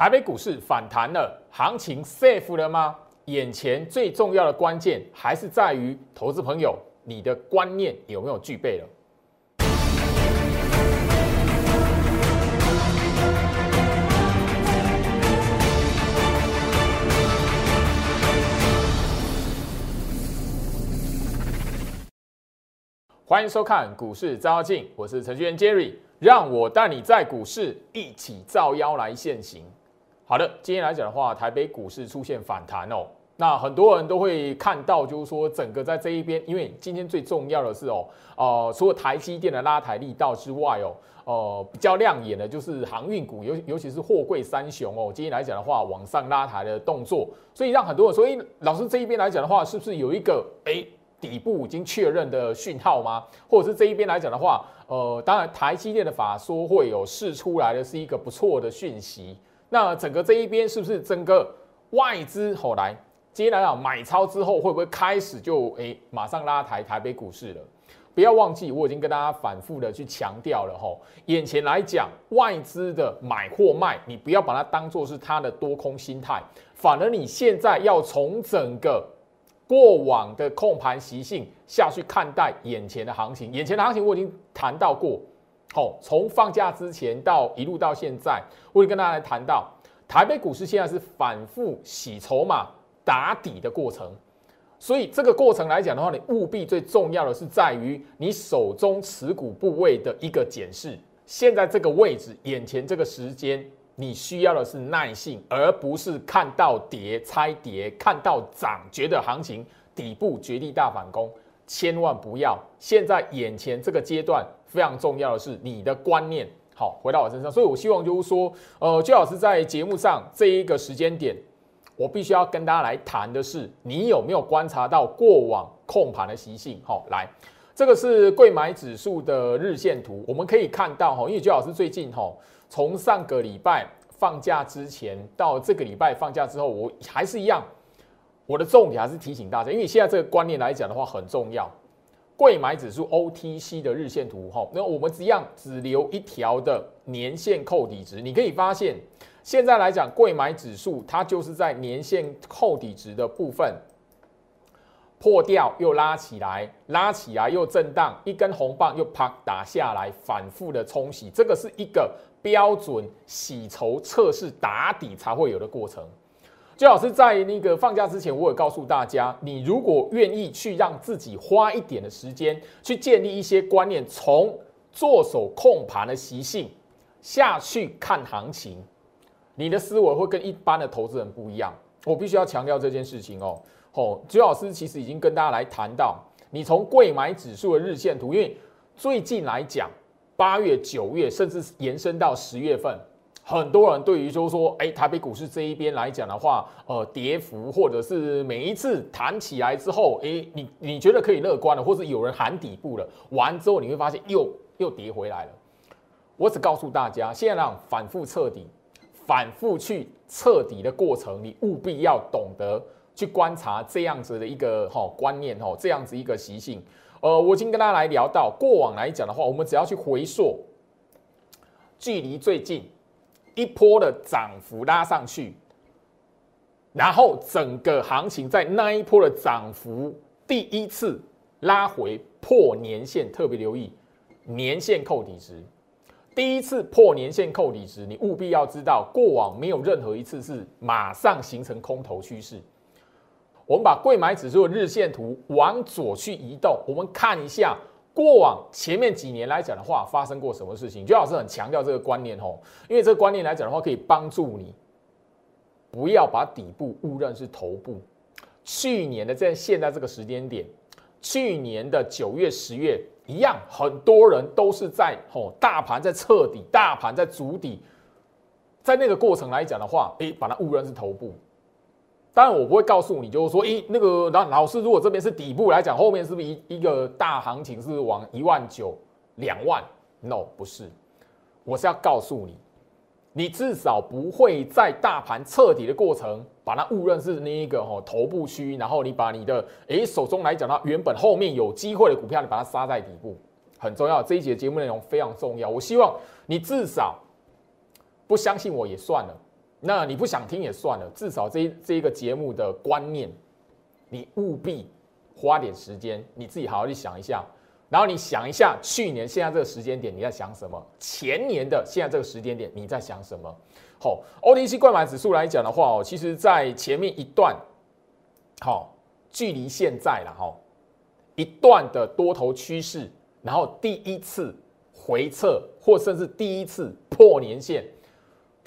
台北股市反弹了，行情 safe 了吗？眼前最重要的关键还是在于投资朋友，你的观念有没有具备了？欢迎收看股市照妖镜，我是程序员 Jerry，让我带你在股市一起照妖来现行。好的，今天来讲的话，台北股市出现反弹哦。那很多人都会看到，就是说整个在这一边，因为今天最重要的是哦，呃，除了台积电的拉抬力道之外哦，呃，比较亮眼的就是航运股，尤尤其是货柜三雄哦，今天来讲的话，往上拉抬的动作，所以让很多人说，哎，老师这一边来讲的话，是不是有一个哎？底部已经确认的讯号吗？或者是这一边来讲的话，呃，当然台积电的法说会有试出来的是一个不错的讯息。那整个这一边是不是整个外资后来接下来讲买超之后，会不会开始就诶马上拉抬台北股市了？不要忘记，我已经跟大家反复的去强调了吼，眼前来讲外资的买或卖，你不要把它当做是它的多空心态，反而你现在要从整个。过往的控盘习性下去看待眼前的行情，眼前的行情我已经谈到过。好，从放假之前到一路到现在，我会跟大家来谈到台北股市现在是反复洗筹码、打底的过程。所以这个过程来讲的话，你务必最重要的是在于你手中持股部位的一个检视。现在这个位置，眼前这个时间。你需要的是耐性，而不是看到跌猜跌，看到涨觉得行情底部绝地大反攻，千万不要。现在眼前这个阶段非常重要的是你的观念。好，回到我身上，所以我希望就是说，呃，最好是在节目上这一个时间点，我必须要跟大家来谈的是，你有没有观察到过往控盘的习性？好，来，这个是贵买指数的日线图，我们可以看到哈，因为最好是最近哈。从上个礼拜放假之前到这个礼拜放假之后，我还是一样，我的重点还是提醒大家，因为现在这个观念来讲的话很重要。贵买指数 OTC 的日线图，哈，那我们一样只留一条的年线扣底值，你可以发现，现在来讲贵买指数它就是在年线扣底值的部分破掉又拉起来，拉起来又震荡，一根红棒又啪打下来，反复的冲洗，这个是一个。标准洗筹测试打底才会有的过程，最好是在那个放假之前，我也告诉大家，你如果愿意去让自己花一点的时间去建立一些观念，从做手控盘的习性下去看行情，你的思维会跟一般的投资人不一样。我必须要强调这件事情哦。哦，朱老师其实已经跟大家来谈到，你从贵买指数的日线图，因为最近来讲。八月、九月，甚至延伸到十月份，很多人对于就是说，哎，台北股市这一边来讲的话，呃，跌幅或者是每一次弹起来之后，哎，你你觉得可以乐观了，或者有人喊底部了，完之后你会发现又又跌回来了。我只告诉大家，现在让反复彻底、反复去彻底的过程，你务必要懂得去观察这样子的一个哈观念哈，这样子一个习性。呃，我已经跟大家来聊到过往来讲的话，我们只要去回溯，距离最近一波的涨幅拉上去，然后整个行情在那一波的涨幅第一次拉回破年线，特别留意年线扣底值，第一次破年线扣底值，你务必要知道，过往没有任何一次是马上形成空头趋势。我们把贵买指数的日线图往左去移动，我们看一下过往前面几年来讲的话，发生过什么事情。最老师很强调这个观念吼，因为这个观念来讲的话，可以帮助你不要把底部误认是头部。去年的在现在这个时间点，去年的九月、十月一样，很多人都是在吼大盘在彻底，大盘在筑底，在那个过程来讲的话，诶，把它误认是头部。当然，我不会告诉你，就是说，诶，那个老老师，如果这边是底部来讲，后面是不是一一个大行情是往一万九、两万？No，不是，我是要告诉你，你至少不会在大盘彻底的过程，把它误认是那一个哦头部区，然后你把你的诶手中来讲它原本后面有机会的股票，你把它杀在底部，很重要。这一节节目内容非常重要，我希望你至少不相信我也算了。那你不想听也算了，至少这这一个节目的观念，你务必花点时间，你自己好好去想一下。然后你想一下，去年现在这个时间点你在想什么？前年的现在这个时间点你在想什么？好，OTC 购买指数来讲的话哦，其实在前面一段，好，距离现在了哈，一段的多头趋势，然后第一次回撤或甚至第一次破年线，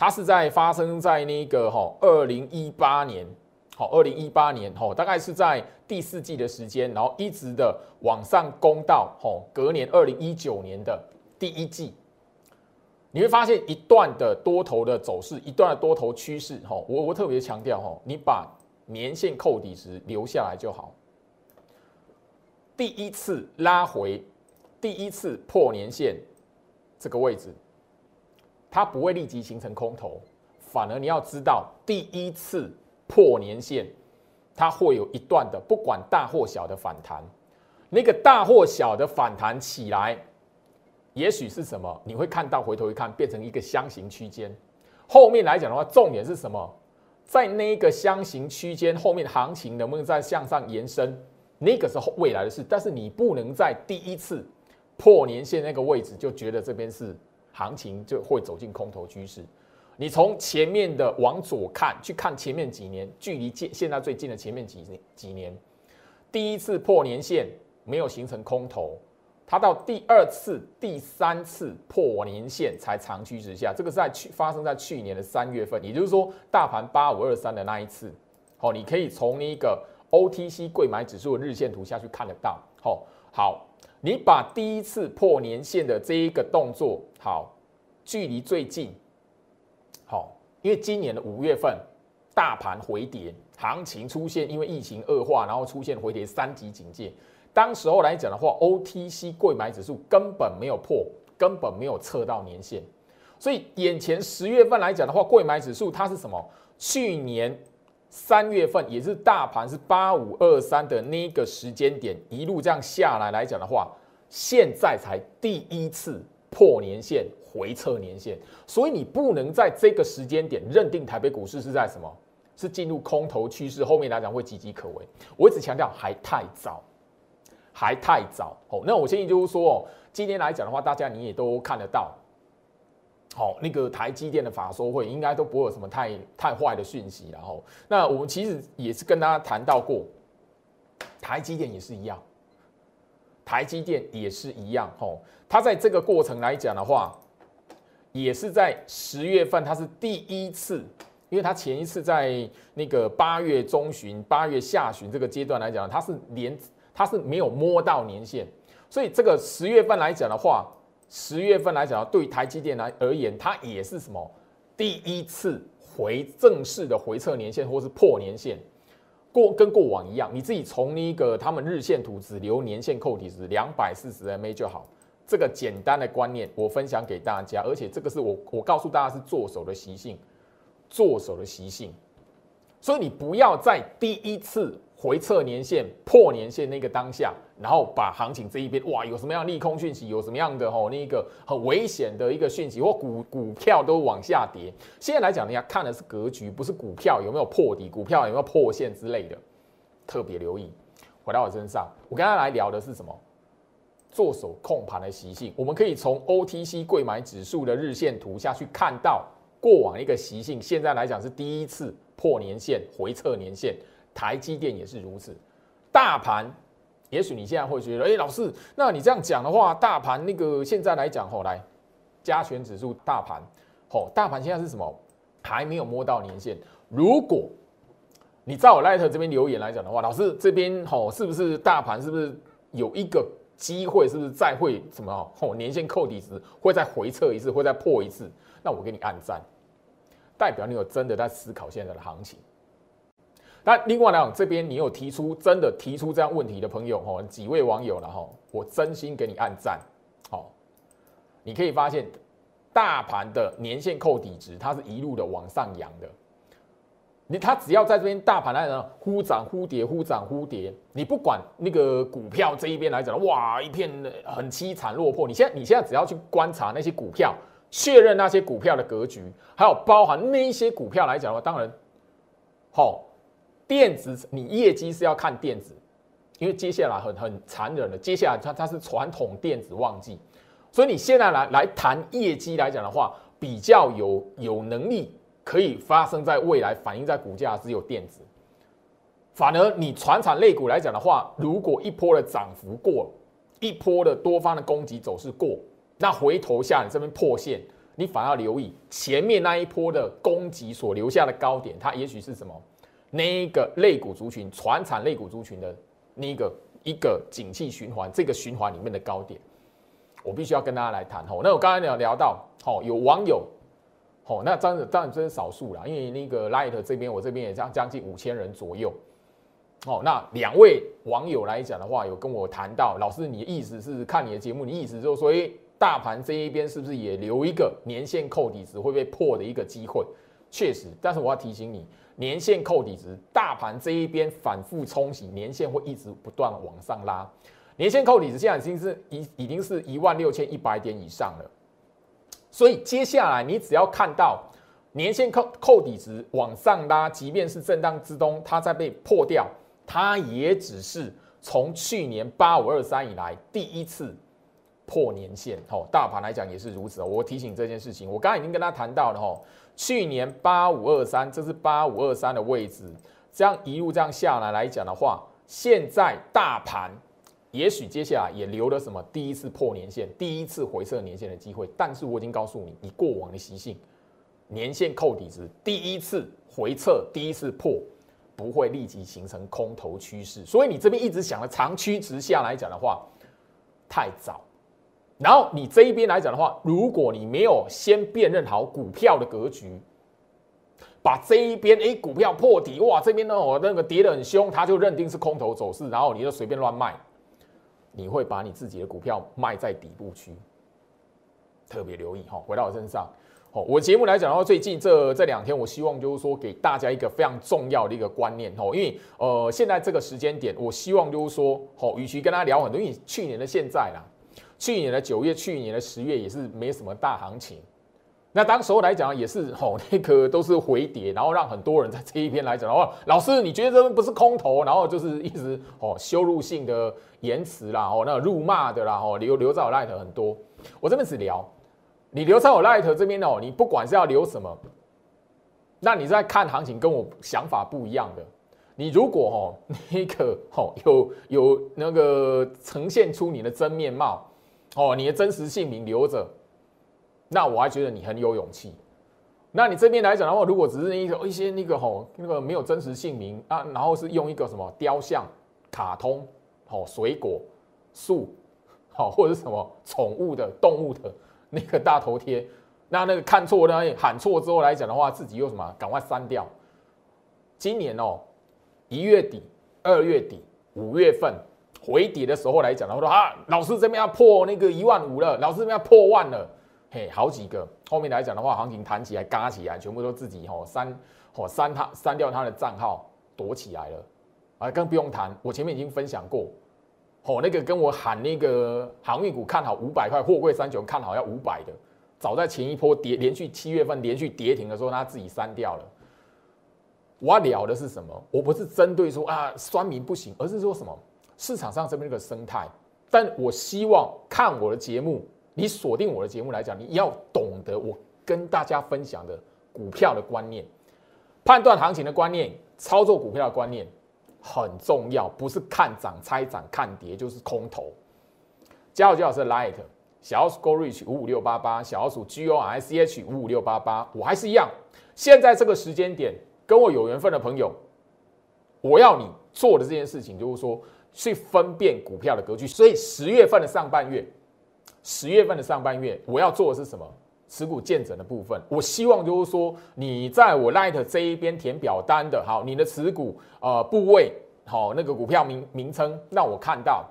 它是在发生在那个哈二零一八年。好，二零一八年吼，大概是在第四季的时间，然后一直的往上攻到吼，隔年二零一九年的第一季，你会发现一段的多头的走势，一段的多头趋势吼。我我特别强调吼，你把年线扣底时留下来就好。第一次拉回，第一次破年线这个位置，它不会立即形成空头，反而你要知道第一次。破年线，它会有一段的不管大或小的反弹，那个大或小的反弹起来，也许是什么？你会看到回头一看，变成一个箱形区间。后面来讲的话，重点是什么？在那个箱形区间后面，行情能不能再向上延伸？那个是未来的事。但是你不能在第一次破年线那个位置就觉得这边是行情就会走进空头趋势。你从前面的往左看，去看前面几年，距离现现在最近的前面几几年，第一次破年线没有形成空头，它到第二次、第三次破年线才长驱直下，这个在去发生在去年的三月份，也就是说大盘八五二三的那一次，好，你可以从那个 OTC 贵买指数的日线图下去看得到，好，好，你把第一次破年线的这一个动作，好，距离最近。好，因为今年的五月份大盘回跌，行情出现因为疫情恶化，然后出现回跌三级警戒。当时候来讲的话，OTC 贵买指数根本没有破，根本没有测到年线。所以眼前十月份来讲的话，贵买指数它是什么？去年三月份也是大盘是八五二三的那个时间点，一路这样下来来讲的话，现在才第一次破年线。回撤年限，所以你不能在这个时间点认定台北股市是在什么？是进入空头趋势，后面来讲会岌岌可危。我一直强调还太早，还太早。哦，那我建议就是说，哦，今天来讲的话，大家你也都看得到，好，那个台积电的法说会应该都不会有什么太太坏的讯息。然后，那我们其实也是跟大家谈到过，台积电也是一样，台积电也是一样。吼，它在这个过程来讲的话。也是在十月份，它是第一次，因为它前一次在那个八月中旬、八月下旬这个阶段来讲，它是连它是没有摸到年限，所以这个十月份来讲的话，十月份来讲，对台积电来而言，它也是什么第一次回正式的回撤年限或是破年限，过跟过往一样，你自己从那个他们日线图只留年限扣底值两百四十 MA 就好。这个简单的观念，我分享给大家，而且这个是我我告诉大家是做手的习性，做手的习性。所以你不要在第一次回测年限破年限那个当下，然后把行情这一边哇有什么样利空讯息，有什么样的吼那个很危险的一个讯息，或股股票都往下跌。现在来讲，你要看的是格局，不是股票有没有破底，股票有没有破线之类的，特别留意。回到我身上，我跟他来聊的是什么？做手控盘的习性，我们可以从 OTC 贵买指数的日线图下去看到过往一个习性。现在来讲是第一次破年线回测年线，台积电也是如此。大盘，也许你现在会觉得，哎，老师，那你这样讲的话，大盘那个现在来讲，后来加权指数大盘，吼，大盘现在是什么？还没有摸到年线。如果你在我 Light 这边留言来讲的话，老师这边吼，是不是大盘是不是有一个？机会是不是再会什么哦？年限扣底值会再回撤一次，会再破一次？那我给你按赞，代表你有真的在思考现在的行情。那另外来讲，这边你有提出真的提出这样问题的朋友哦，几位网友了哈，我真心给你按赞。好，你可以发现大盘的年限扣底值，它是一路的往上扬的。你他只要在这边大盘来讲，忽涨忽跌，忽涨忽跌。你不管那个股票这一边来讲，哇，一片很凄惨落魄。你现在你现在只要去观察那些股票，确认那些股票的格局，还有包含那些股票来讲的话，当然，好，电子你业绩是要看电子，因为接下来很很残忍的，接下来它它是传统电子旺季，所以你现在来来谈业绩来讲的话，比较有有能力可以发生在未来反映在股价只有电子，反而你传产类股来讲的话，如果一波的涨幅过，一波的多方的攻击走势过。那回头下你这边破线，你反而留意前面那一波的攻击所留下的高点，它也许是什么？那个类股族群、传产类股族群的那个一个景气循环，这个循环里面的高点，我必须要跟大家来谈吼。那我刚才有聊到，吼有网友，吼那当然当然这是少数啦，因为那个 Light 这边我这边也将将近五千人左右，哦，那两位网友来讲的话，有跟我谈到，老师你的意思是看你的节目，你意思就是说，哎。大盘这一边是不是也留一个年线扣底值会被破的一个机会？确实，但是我要提醒你，年线扣底值，大盘这一边反复冲洗，年线会一直不断往上拉。年线扣底值现在已经是已已经是一万六千一百点以上了。所以接下来你只要看到年线扣扣底值往上拉，即便是震荡之中，它在被破掉，它也只是从去年八五二三以来第一次。破年线，吼，大盘来讲也是如此。我提醒这件事情，我刚刚已经跟他谈到了，吼，去年八五二三，这是八五二三的位置，这样一路这样下来来讲的话，现在大盘也许接下来也留了什么第一次破年线、第一次回撤年线的机会。但是我已经告诉你，以过往的习性，年线扣底值第一次回撤、第一次破，不会立即形成空头趋势。所以你这边一直想的长驱直下来讲的话，太早。然后你这一边来讲的话，如果你没有先辨认好股票的格局，把这一边哎股票破底哇，这边呢我那个跌得很凶，他就认定是空头走势，然后你就随便乱卖，你会把你自己的股票卖在底部区，特别留意哈。回到我身上，哦，我节目来讲的话，最近这这两天，我希望就是说给大家一个非常重要的一个观念哦，因为呃现在这个时间点，我希望就是说，哦，与其跟他聊很多，因为去年的现在啦。去年的九月，去年的十月也是没什么大行情。那当时候来讲也是吼，那个都是回跌，然后让很多人在这一边来讲的话，老师你觉得这不是空头？然后就是一直哦羞辱性的言辞啦，哦那辱骂的啦，哦留留在我 light 很多。我这边只聊，你留在我 light 这边哦，你不管是要留什么，那你在看行情跟我想法不一样的。你如果哦那个哦有有那个呈现出你的真面貌。哦，你的真实姓名留着，那我还觉得你很有勇气。那你这边来讲的话，如果只是一个一些那个吼那个没有真实姓名啊，然后是用一个什么雕像、卡通、哦水果、树，好或者是什么宠物的动物的那个大头贴，那那个看错呢喊错之后来讲的话，自己又什么赶快删掉。今年哦一月底、二月底、五月份。回底的时候来讲的话，说啊，老师这边要破那个一万五了，老师这边要破万了，嘿，好几个。后面来讲的话，行情弹起来、嘎起来，全部都自己吼删，吼删他删掉他的账号，躲起来了。啊，更不用谈，我前面已经分享过，吼那个跟我喊那个航运股看好五百块，货柜三九看好要五百的，早在前一波跌连续七月份连续跌停的时候，他自己删掉了。我要聊的是什么？我不是针对说啊酸民不行，而是说什么？市场上这边一个生态，但我希望看我的节目，你锁定我的节目来讲，你要懂得我跟大家分享的股票的观念、判断行情的观念、操作股票的观念很重要，不是看涨猜涨看跌就是空头。加入最好是 Light 小老鼠 Go Reach 五五六八八，小老鼠 G O R C H 五五六八八，我还是一样。现在这个时间点跟我有缘分的朋友，我要你做的这件事情就是说。去分辨股票的格局，所以十月份的上半月，十月份的上半月，我要做的是什么？持股见证的部分。我希望就是说，你在我 Light 这一边填表单的，好，你的持股呃部位，好，那个股票名名称，让我看到。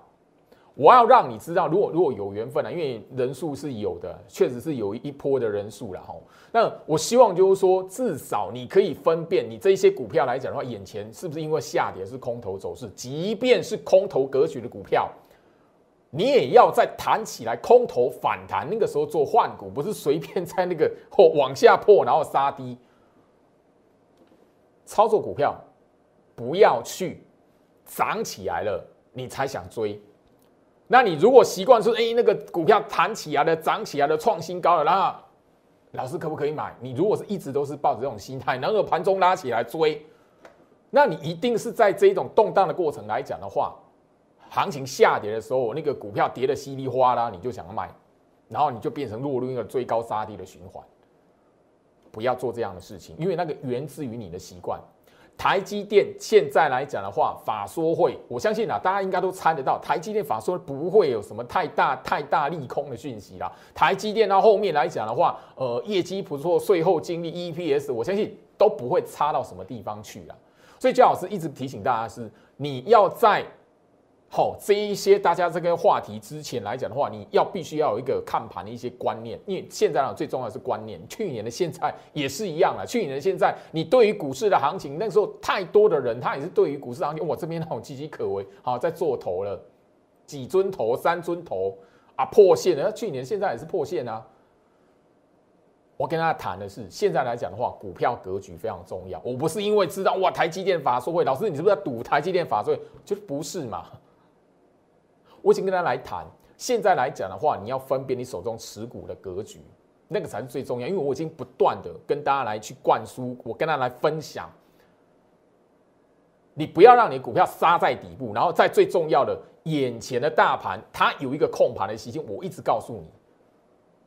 我要让你知道，如果如果有缘分啊，因为人数是有的，确实是有一波的人数了哈。那我希望就是说，至少你可以分辨，你这一些股票来讲的话，眼前是不是因为下跌是空头走势？即便是空头格局的股票，你也要在弹起来空头反弹那个时候做换股，不是随便在那个或 往下破然后杀低。操作股票不要去涨起来了你才想追。那你如果习惯说，哎，那个股票弹起来了、涨起来了、创新高了，那老师可不可以买？你如果是一直都是抱着这种心态，然后盘中拉起来追，那你一定是在这种动荡的过程来讲的话。行情下跌的时候，那个股票跌的稀里哗啦，你就想要卖，然后你就变成落入一个追高杀低的循环。不要做这样的事情，因为那个源自于你的习惯。台积电现在来讲的话，法说会，我相信啊，大家应该都猜得到，台积电法说不会有什么太大太大利空的讯息啦。台积电到后面来讲的话，呃，业绩不错，税后净利 EPS，我相信都不会差到什么地方去啦。所以焦老师一直提醒大家是，你要在。好，这一些大家这个话题之前来讲的话，你要必须要有一个看盘的一些观念，因为现在呢最重要是观念。去年的现在也是一样了，去年的现在，你对于股市的行情，那时候太多的人，他也是对于股市行情，我这边那种岌岌可危，好在做头了，几尊头、三尊头啊破线了，去年现在也是破线啊。我跟大家谈的是，现在来讲的话，股票格局非常重要。我不是因为知道哇台积电法说会，老师你是不是在赌台积电法说会？就不是嘛。我已经跟他来谈，现在来讲的话，你要分辨你手中持股的格局，那个才是最重要。因为我已经不断的跟大家来去灌输，我跟他来分享，你不要让你股票杀在底部，然后在最重要的眼前的大盘，它有一个控盘的习性，我一直告诉你，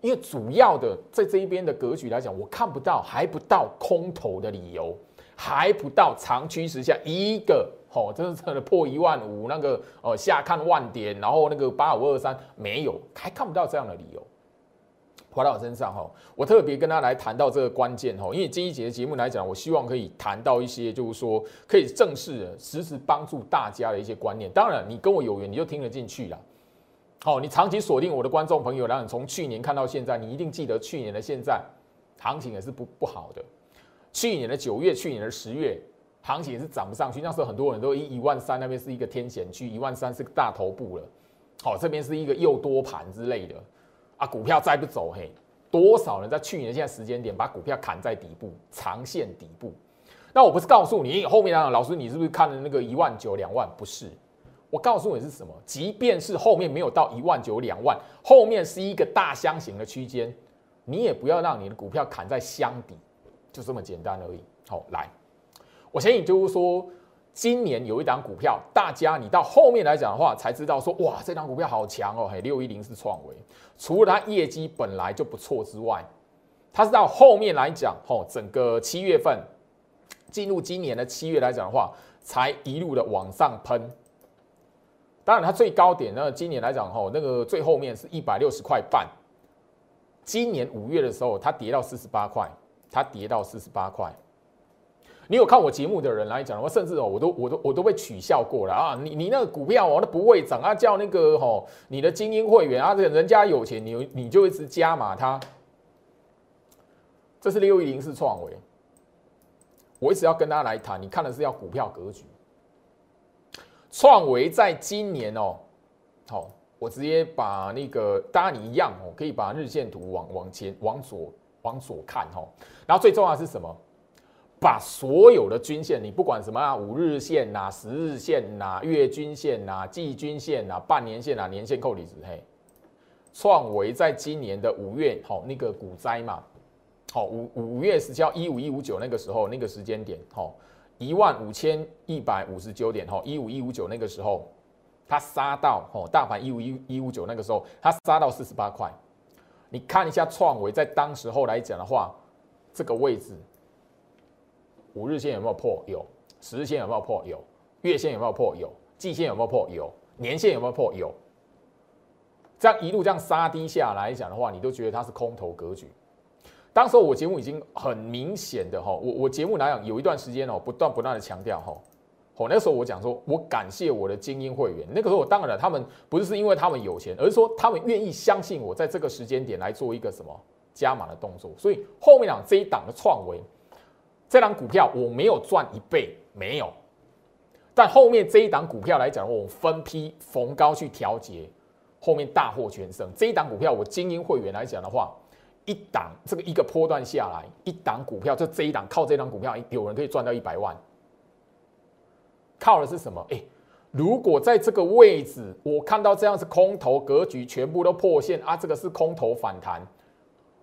因为主要的在这一边的格局来讲，我看不到还不到空头的理由，还不到长趋势下一个。哦，真的真的破一万五，那个呃下看万点，然后那个八五二三没有，还看不到这样的理由。回到我身上哈，我特别跟他来谈到这个关键哈，因为这一节节目来讲，我希望可以谈到一些就是说可以正式的实时帮助大家的一些观念。当然，你跟我有缘，你就听得进去了。好，你长期锁定我的观众朋友，然后你从去年看到现在，你一定记得去年的现在行情也是不不好的。去年的九月，去年的十月。行情也是涨不上去，那时候很多人都一一万三那边是一个天险区，一万三是个大头部了。好，这边是一个又多盘之类的啊，股票再不走，嘿，多少人在去年现在时间点把股票砍在底部，长线底部。那我不是告诉你后面啊老师，你是不是看了那个一万九两万？不是，我告诉你是什么？即便是后面没有到一万九两万，后面是一个大箱型的区间，你也不要让你的股票砍在箱底，就这么简单而已。好，来。我相信就是说，今年有一档股票，大家你到后面来讲的话，才知道说，哇，这档股票好强哦，嘿，六一零是创维，除了它业绩本来就不错之外，它是到后面来讲，吼，整个七月份进入今年的七月来讲的话，才一路的往上喷。当然，它最高点呢，今年来讲，吼，那个最后面是一百六十块半。今年五月的时候，它跌到四十八块，它跌到四十八块。你有看我节目的人来讲的话，甚至哦，我都我都我都被取笑过了啊！你你那个股票哦，那不会涨啊，叫那个吼你的精英会员啊，这人家有钱，你你就一直加码它。这是六一零四创维，我一直要跟大家来谈，你看的是要股票格局。创维在今年哦，好，我直接把那个大家你一样哦，可以把日线图往往前往左往左看哈，然后最重要的是什么？把所有的均线，你不管什么啊，五日线呐、十日线呐、月均线呐、季均线呐、半年线呐、年线扣离子嘿，创维在今年的五月，好那个股灾嘛，好五五月十七号一五一五九那个时候那个时间点，好一万五千一百五十九点，好一五一五九那个时候，它杀到哦大盘一五一一五九那个时候，它杀到四十八块，你看一下创维在当时候来讲的话，这个位置。五日线有没有破？有。十日线有没有破？有。月线有没有破？有。季线有没有破？有。年线有没有破？有。这样一路这样杀低下来讲的话，你都觉得它是空头格局。当时我节目已经很明显的哈，我我节目来讲有一段时间哦，不断不断的强调哈，哦那时候我讲说，我感谢我的精英会员。那个时候我当然了他们不是是因为他们有钱，而是说他们愿意相信我在这个时间点来做一个什么加码的动作。所以后面讲这一档的创维。这档股票我没有赚一倍，没有。但后面这一档股票来讲，我分批逢高去调节，后面大获全胜。这一档股票，我精英会员来讲的话，一档这个一个波段下来，一档股票就这一档靠这档股票，有人可以赚到一百万。靠的是什么？哎，如果在这个位置，我看到这样是空头格局，全部都破线啊，这个是空头反弹，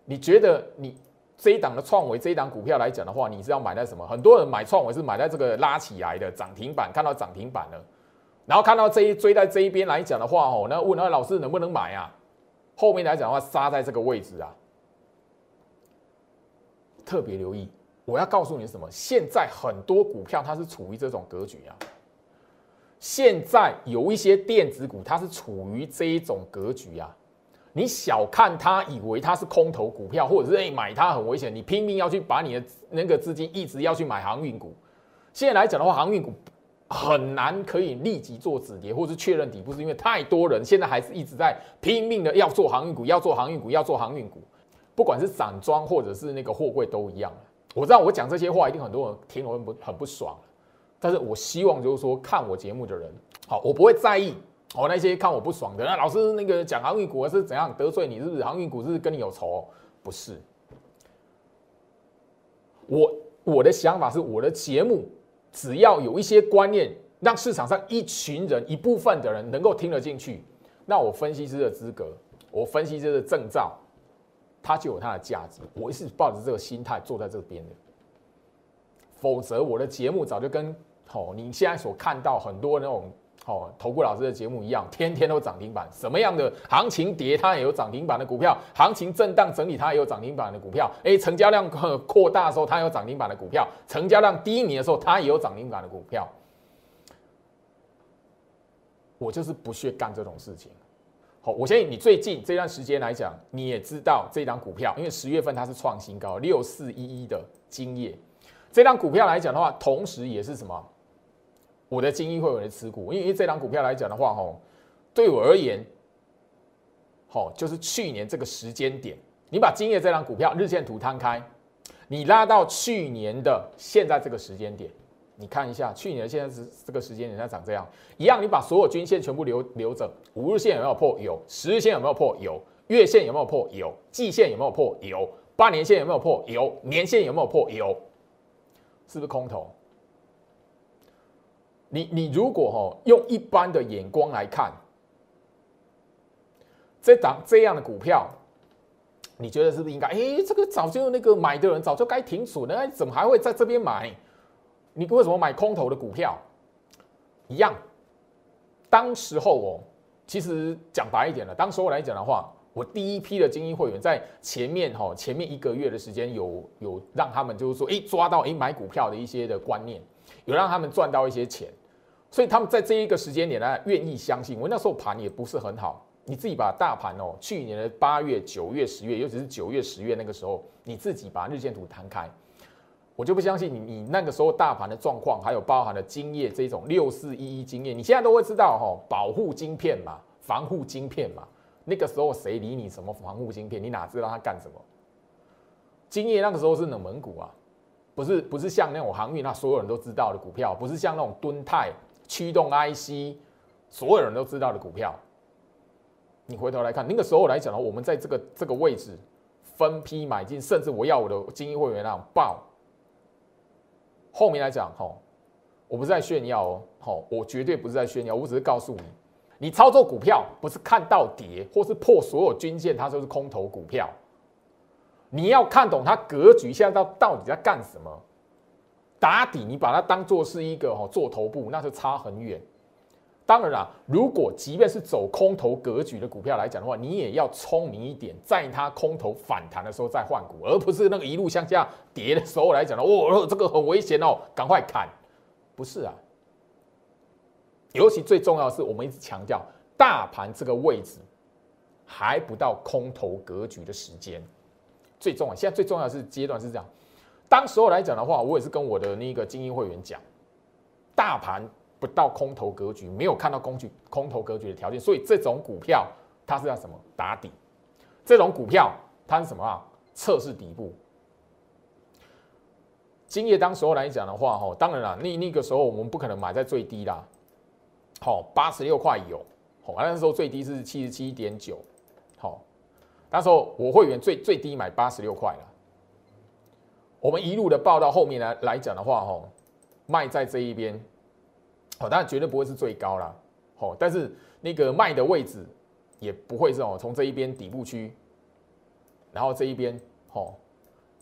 你觉得你？这一档的创维这一档股票来讲的话，你是要买在什么？很多人买创维是买在这个拉起来的涨停板，看到涨停板了，然后看到这一追在这一边来讲的话，哦，那问那老师能不能买啊？后面来讲的话，杀在这个位置啊，特别留意。我要告诉你什么？现在很多股票它是处于这种格局啊。现在有一些电子股它是处于这一种格局啊。你小看它，以为它是空头股票，或者是哎买它很危险，你拼命要去把你的那个资金一直要去买航运股。现在来讲的话，航运股很难可以立即做止跌或是确认底部，是因为太多人现在还是一直在拼命的要做航运股，要做航运股，要做航运股。不管是散装或者是那个货柜都一样。我知道我讲这些话一定很多人听了很不很不爽，但是我希望就是说看我节目的人，好，我不会在意。哦，那些看我不爽的，那老师那个讲航运股是怎样得罪你？是不是航运股是跟你有仇？不是，我我的想法是，我的节目只要有一些观念，让市场上一群人一部分的人能够听得进去，那我分析师的资格，我分析师的证照，它就有它的价值。我是抱着这个心态坐在这边的，否则我的节目早就跟哦你现在所看到很多那种。哦，投顾老师的节目一样，天天都涨停板。什么样的行情跌，它也有涨停板的股票；行情震荡整理，它也有涨停板的股票。哎，成交量扩大的时候，它有涨停板的股票；成交量低迷的时候，它也有涨停板的股票。我就是不屑干这种事情。好，我相信你最近这段时间来讲，你也知道这张股票，因为十月份它是创新高，六四一一的金业。这张股票来讲的话，同时也是什么？我的精英会员的持股，因为这张股票来讲的话，吼，对我而言，好，就是去年这个时间点，你把今夜这张股票日线图摊开，你拉到去年的现在这个时间点，你看一下，去年现在是这个时间点它长这样，一样，你把所有均线全部留留着，五日线有没有破？有，十日线有没有破？有，月线有没有破？有，季线有没有破？有，八年线有没有破？有，年线有没有破？有，是不是空头？你你如果哈用一般的眼光来看，这档这样的股票，你觉得是不是应该？哎，这个早就那个买的人早就该停损了，怎么还会在这边买？你为什么买空头的股票？一样，当时候哦，其实讲白一点了，当时候来讲的话，我第一批的精英会员在前面哈前面一个月的时间，有有让他们就是说，哎，抓到哎买股票的一些的观念，有让他们赚到一些钱。所以他们在这一个时间点呢，愿意相信我。那时候盘也不是很好，你自己把大盘哦，去年的八月、九月、十月，尤其是九月、十月那个时候，你自己把日线图摊开，我就不相信你。你那个时候大盘的状况，还有包含的经验这种六四一一经验，你现在都会知道哈，保护晶片嘛，防护晶片嘛。那个时候谁理你什么防护晶片？你哪知道它干什么？经验那个时候是冷门股啊，不是不是像那种航运，那所有人都知道的股票，不是像那种敦泰。驱动 IC，所有人都知道的股票，你回头来看，那个时候来讲呢，我们在这个这个位置分批买进，甚至我要我的精英会员那种爆。后面来讲，吼，我不是在炫耀哦，吼，我绝对不是在炫耀，我只是告诉你，你操作股票不是看到跌或是破所有均线，它就是空头股票。你要看懂它格局，现在到到底在干什么。打底，你把它当做是一个哈做头部，那是差很远。当然啦，如果即便是走空头格局的股票来讲的话，你也要聪明一点，在它空头反弹的时候再换股，而不是那个一路向下跌的时候来讲的，哦，这个很危险哦，赶快砍。不是啊，尤其最重要的是，我们一直强调，大盘这个位置还不到空头格局的时间。最重要，现在最重要是阶段是这样。当时候来讲的话，我也是跟我的那个精英会员讲，大盘不到空头格局，没有看到工具空头格局的条件，所以这种股票它是要什么打底？这种股票它是什么啊？测试底部。今夜当时候来讲的话，哈，当然了，那那个时候我们不可能买在最低啦，好，八十六块有，好，那时候最低是七十七点九，好，那时候我会员最最低买八十六块了。我们一路的报到后面来来讲的话，吼，卖在这一边，哦，当然绝对不会是最高啦，哦，但是那个卖的位置也不会是哦，从这一边底部区，然后这一边，吼，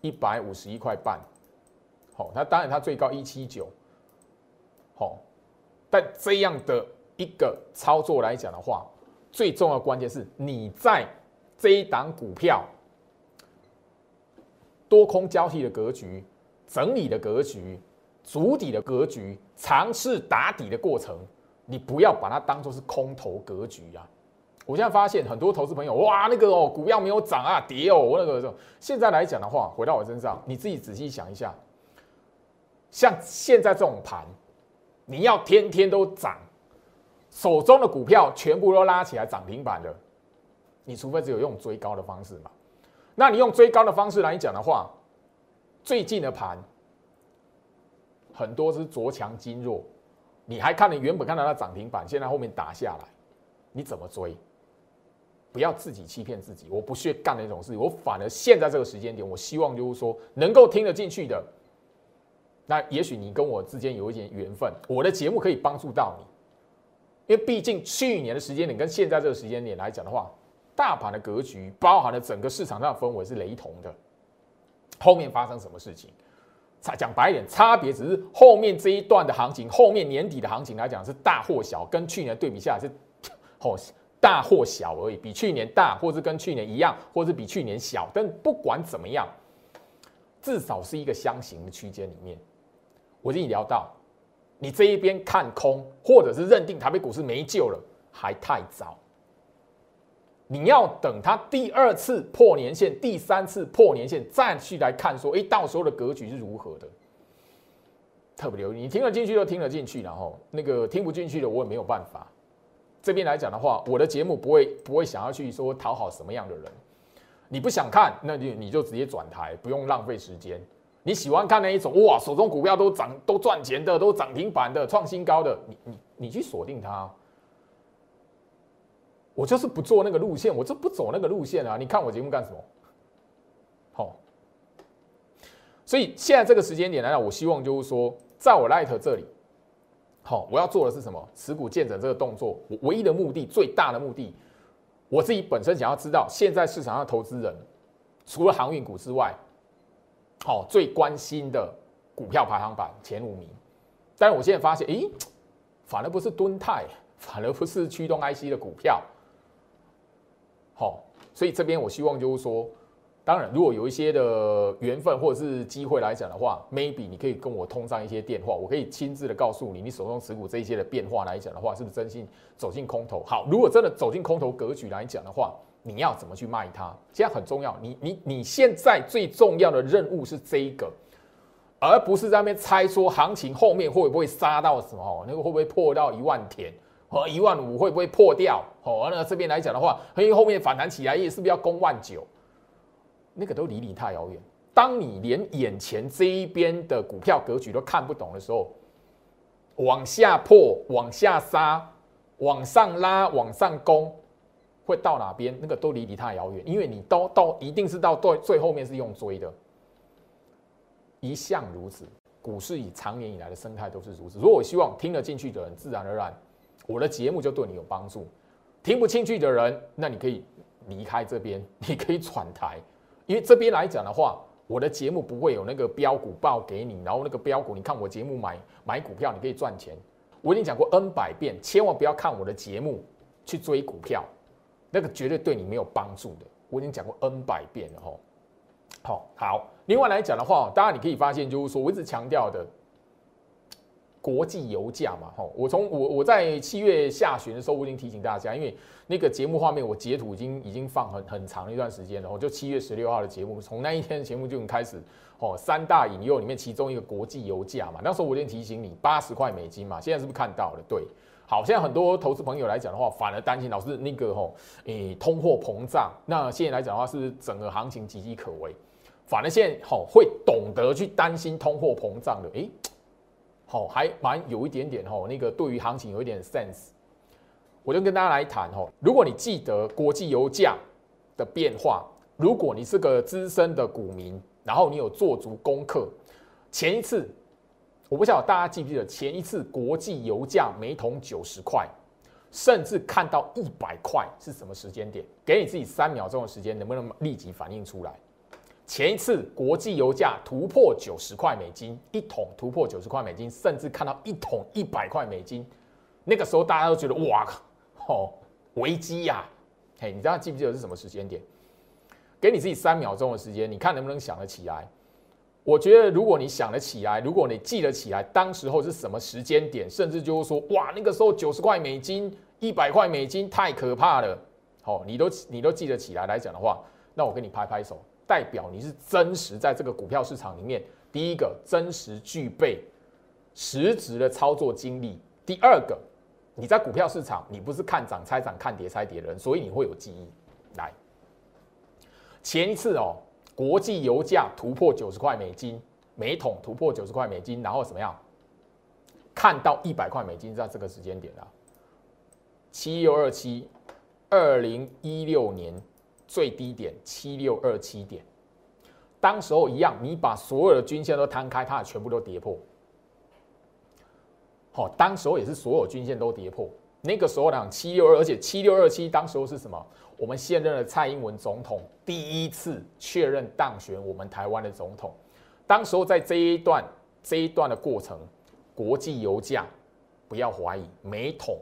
一百五十一块半，好，那当然它最高一七九，好，但这样的一个操作来讲的话，最重要关键是你在这一档股票。多空交替的格局，整理的格局，主底的格局，尝试打底的过程，你不要把它当做是空头格局啊！我现在发现很多投资朋友，哇，那个哦，股票没有涨啊，跌哦，我那个现在来讲的话，回到我身上，你自己仔细想一下，像现在这种盘，你要天天都涨，手中的股票全部都拉起来涨停板的，你除非只有用追高的方式嘛。那你用追高的方式来讲的话，最近的盘很多是着强筋弱，你还看你原本看到它涨停板，现在后面打下来，你怎么追？不要自己欺骗自己，我不屑干那种事，我反而现在这个时间点，我希望就是说能够听得进去的，那也许你跟我之间有一点缘分，我的节目可以帮助到你，因为毕竟去年的时间点跟现在这个时间点来讲的话。大盘的格局包含了整个市场上的氛围是雷同的，后面发生什么事情？差讲白一点，差别只是后面这一段的行情，后面年底的行情来讲是大或小，跟去年对比下来是哦大或小而已，比去年大，或是跟去年一样，或是比去年小。但不管怎么样，至少是一个箱型的区间里面。我跟你聊到，你这一边看空，或者是认定台北股市没救了，还太早。你要等它第二次破年线，第三次破年线，再去来看说，哎，到时候的格局是如何的？特别留意，你听得进去就听得进去，然后那个听不进去的，我也没有办法。这边来讲的话，我的节目不会不会想要去说讨好什么样的人。你不想看，那你你就直接转台，不用浪费时间。你喜欢看那一种哇，手中股票都涨都赚钱的，都涨停板的，创新高的，你你你去锁定它。我就是不做那个路线，我就不走那个路线啊！你看我节目干什么？好，所以现在这个时间点来讲，我希望就是说，在我 Light 这里，好，我要做的是什么？持股见证这个动作，我唯一的目的、最大的目的，我自己本身想要知道，现在市场上投资人除了航运股之外，好，最关心的股票排行榜前五名。但是我现在发现，诶，反而不是敦泰，反而不是驱动 IC 的股票。好，所以这边我希望就是说，当然，如果有一些的缘分或者是机会来讲的话，maybe 你可以跟我通上一些电话，我可以亲自的告诉你，你手中持股这一些的变化来讲的话，是不是真心走进空头？好，如果真的走进空头格局来讲的话，你要怎么去卖它？现在很重要，你你你现在最重要的任务是这一个，而不是在那边猜说行情后面会不会杀到什么，那个会不会破到一万田？和一万五会不会破掉？哦，那这边来讲的话，因为后面反弹起来，也是不是要攻万九？那个都离你太遥远。当你连眼前这一边的股票格局都看不懂的时候，往下破、往下杀、往上拉、往上攻，会到哪边？那个都离你太遥远，因为你都到一定是到最最后面是用追的，一向如此。股市以长年以来的生态都是如此。如果我希望听得进去的人，自然而然。我的节目就对你有帮助，听不进去的人，那你可以离开这边，你可以转台，因为这边来讲的话，我的节目不会有那个标股报给你，然后那个标股，你看我节目买买股票，你可以赚钱。我已经讲过 N 百遍，千万不要看我的节目去追股票，那个绝对对你没有帮助的。我已经讲过 N 百遍了哈。好，好，另外来讲的话，当然你可以发现，就是说我一直强调的。国际油价嘛，吼，我从我我在七月下旬的时候，我已经提醒大家，因为那个节目画面我截图已经已经放很很长一段时间了，我就七月十六号的节目，从那一天的节目就已经开始，哦，三大引诱里面其中一个国际油价嘛，那时候我已经提醒你八十块美金嘛，现在是不是看到了？对，好，现在很多投资朋友来讲的话，反而担心老师那个吼，诶，通货膨胀，那现在来讲的话是整个行情岌岌可危，反而现在吼会懂得去担心通货膨胀的，诶。好，还蛮有一点点吼，那个对于行情有一点 sense。我就跟大家来谈哦。如果你记得国际油价的变化，如果你是个资深的股民，然后你有做足功课，前一次我不晓得大家记不记得前一次国际油价每桶九十块，甚至看到一百块是什么时间点？给你自己三秒钟的时间，能不能立即反应出来？前一次国际油价突破九十块美金一桶，突破九十块美金，甚至看到一桶一百块美金，那个时候大家都觉得哇靠，危机呀！嘿，你知道记不记得是什么时间点？给你自己三秒钟的时间，你看能不能想得起来？我觉得如果你想得起来，如果你记得起来，当时候是什么时间点，甚至就是说哇，那个时候九十块美金、一百块美金太可怕了，好，你都你都记得起来来讲的话，那我跟你拍拍手。代表你是真实在这个股票市场里面，第一个真实具备实质的操作经历，第二个你在股票市场你不是看涨猜涨看跌猜跌的人，所以你会有记忆。来，前一次哦，国际油价突破九十块美金每桶突破九十块美金，然后怎么样？看到一百块美金在这个时间点啊，七六二七，二零一六年。最低点七六二七点，当时候一样，你把所有的均线都摊开，它也全部都跌破。好，当时候也是所有均线都跌破。那个时候呢，七六二，而且七六二七，当时候是什么？我们现任的蔡英文总统第一次确认当选我们台湾的总统。当时候在这一段这一段的过程，国际油价不要怀疑，每桶。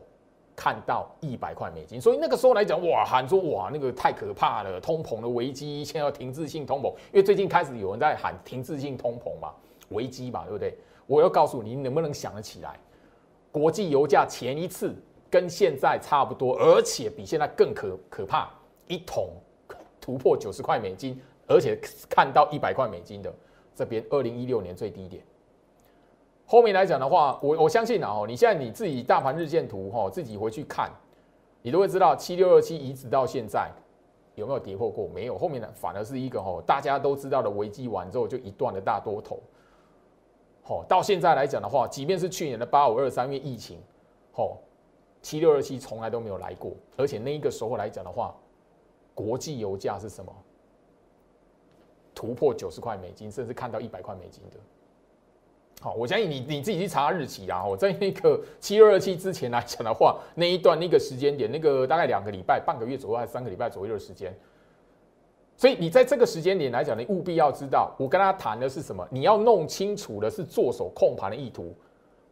看到一百块美金，所以那个时候来讲，哇，喊说哇，那个太可怕了，通膨的危机，现在要停滞性通膨，因为最近开始有人在喊停滞性通膨嘛，危机嘛，对不对？我要告诉你，能不能想得起来，国际油价前一次跟现在差不多，而且比现在更可可怕，一桶突破九十块美金，而且看到一百块美金的这边，二零一六年最低点。后面来讲的话，我我相信啊，哦，你现在你自己大盘日线图哈，自己回去看，你都会知道七六二七一直到现在有没有跌破过？没有，后面呢反而是一个哈，大家都知道的危机完之后就一段的大多头。好，到现在来讲的话，即便是去年的八五二三月疫情，好，七六二七从来都没有来过，而且那一个时候来讲的话，国际油价是什么？突破九十块美金，甚至看到一百块美金的。好，我相信你你自己去查日期啊。我在那个七六二七之前来讲的话，那一段那个时间点，那个大概两个礼拜、半个月左右，还是三个礼拜左右的时间。所以你在这个时间点来讲，你务必要知道，我跟他谈的是什么？你要弄清楚的是做手控盘的意图。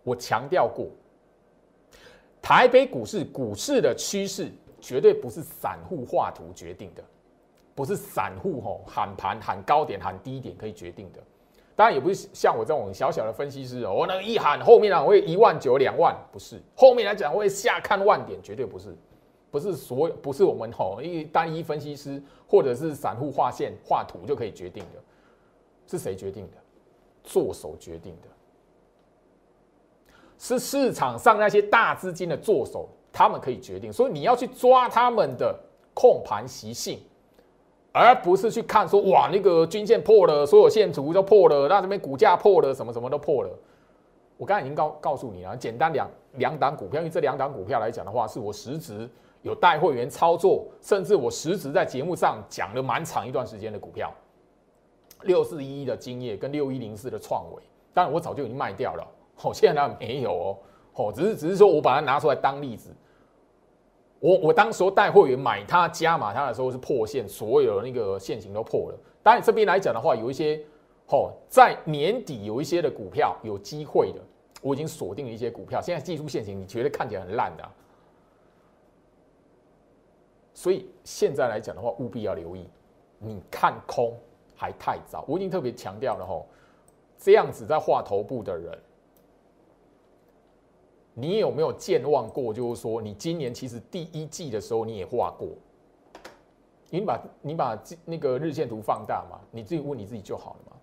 我强调过，台北股市股市的趋势绝对不是散户画图决定的，不是散户吼喊盘喊高点喊低点可以决定的。当然也不是像我这种小小的分析师哦，我那个一喊后面啊会一万九两万，不是后面来讲会下看万点，绝对不是，不是所有不是我们吼一单一分析师或者是散户画线画图就可以决定的，是谁决定的？做手决定的，是市场上那些大资金的做手，他们可以决定，所以你要去抓他们的控盘习性。而不是去看说哇那个均线破了，所有线图都破了，那这边股价破了，什么什么都破了。我刚才已经告告诉你了，简单两两档股票，因为这两档股票来讲的话，是我实质有带会员操作，甚至我实质在节目上讲了蛮长一段时间的股票，六四一一的金业跟六一零四的创维，当然我早就已经卖掉了，哦，现在没有哦，哦，只是只是说我把它拿出来当例子。我我当时带会员买它加码它的时候是破线，所有的那个线型都破了。当然这边来讲的话，有一些哦，在年底有一些的股票有机会的，我已经锁定了一些股票。现在技术线型你觉得看起来很烂的，所以现在来讲的话，务必要留意。你看空还太早，我已经特别强调了吼，这样子在画头部的人。你有没有健忘过？就是说，你今年其实第一季的时候你也画过，你把你把那个日线图放大嘛，你自己问你自己就好了嘛。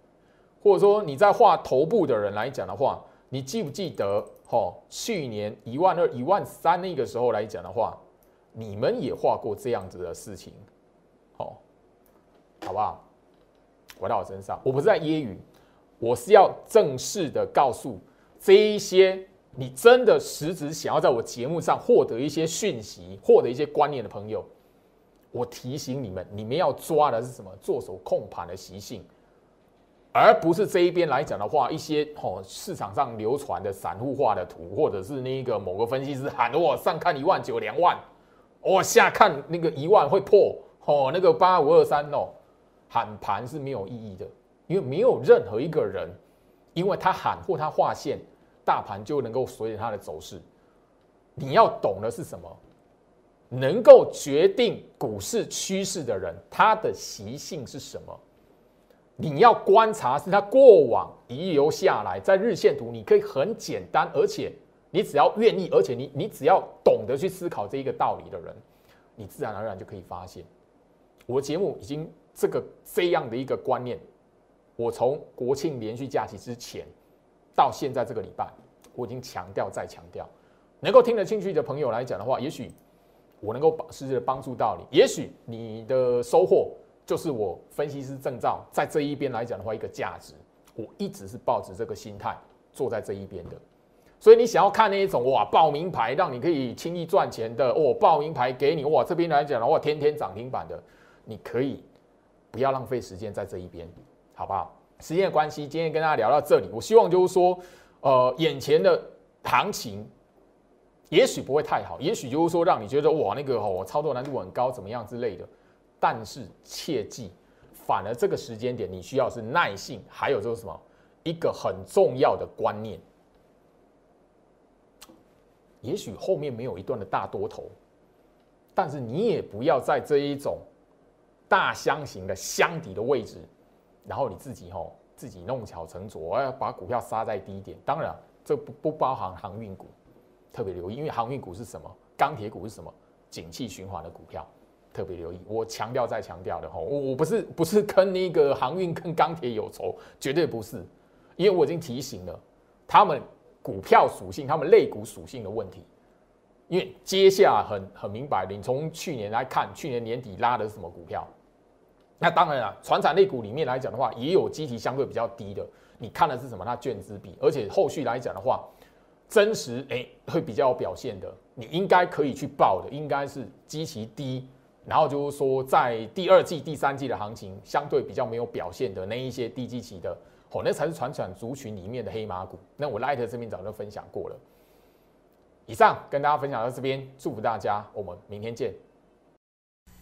或者说你在画头部的人来讲的话，你记不记得？哈，去年一万二、一万三那个时候来讲的话，你们也画过这样子的事情，哦，好不好？回到我身上，我不是在揶揄，我是要正式的告诉这一些。你真的实质想要在我节目上获得一些讯息、获得一些观念的朋友，我提醒你们，你们要抓的是什么？做手控盘的习性，而不是这一边来讲的话，一些哦市场上流传的散户化的图，或者是那个某个分析师喊我上看一万九两万，我下看那个一万会破哦，那个八五二三哦，喊盘是没有意义的，因为没有任何一个人，因为他喊或他划线。大盘就能够随着它的走势，你要懂的是什么？能够决定股市趋势的人，他的习性是什么？你要观察是他过往遗留下来，在日线图，你可以很简单，而且你只要愿意，而且你你只要懂得去思考这一个道理的人，你自然而然就可以发现，我节目已经这个这样的一个观念，我从国庆连续假期之前。到现在这个礼拜，我已经强调再强调，能够听得进去的朋友来讲的话，也许我能够把试着帮助到你，也许你的收获就是我分析师证照在这一边来讲的话一个价值。我一直是抱着这个心态坐在这一边的，所以你想要看那一种哇报名牌让你可以轻易赚钱的哦，报名牌给你哇这边来讲的话天天涨停板的，你可以不要浪费时间在这一边，好不好？时间的关系，今天跟大家聊到这里。我希望就是说，呃，眼前的行情也许不会太好，也许就是说让你觉得哇，那个哦，操作难度很高，怎么样之类的。但是切记，反而这个时间点你需要是耐性，还有就是什么，一个很重要的观念。也许后面没有一段的大多头，但是你也不要在这一种大箱型的箱底的位置。然后你自己吼，自己弄巧成拙，我要把股票杀在低点。当然，这不不包含航运股，特别留意，因为航运股是什么？钢铁股是什么？景气循环的股票，特别留意。我强调再强调的吼，我不是不是跟那个航运跟钢铁有仇，绝对不是，因为我已经提醒了他们股票属性，他们类股属性的问题。因为接下很很明白，你从去年来看，去年年底拉的是什么股票？那当然了，船产类股里面来讲的话，也有基体相对比较低的。你看的是什么？它卷资比，而且后续来讲的话，真实哎会比较有表现的，你应该可以去报的，应该是基期低，然后就是说在第二季、第三季的行情相对比较没有表现的那一些低基期的，哦，那才是船产族群里面的黑马股。那我 Light 这边早就分享过了。以上跟大家分享到这边，祝福大家，我们明天见。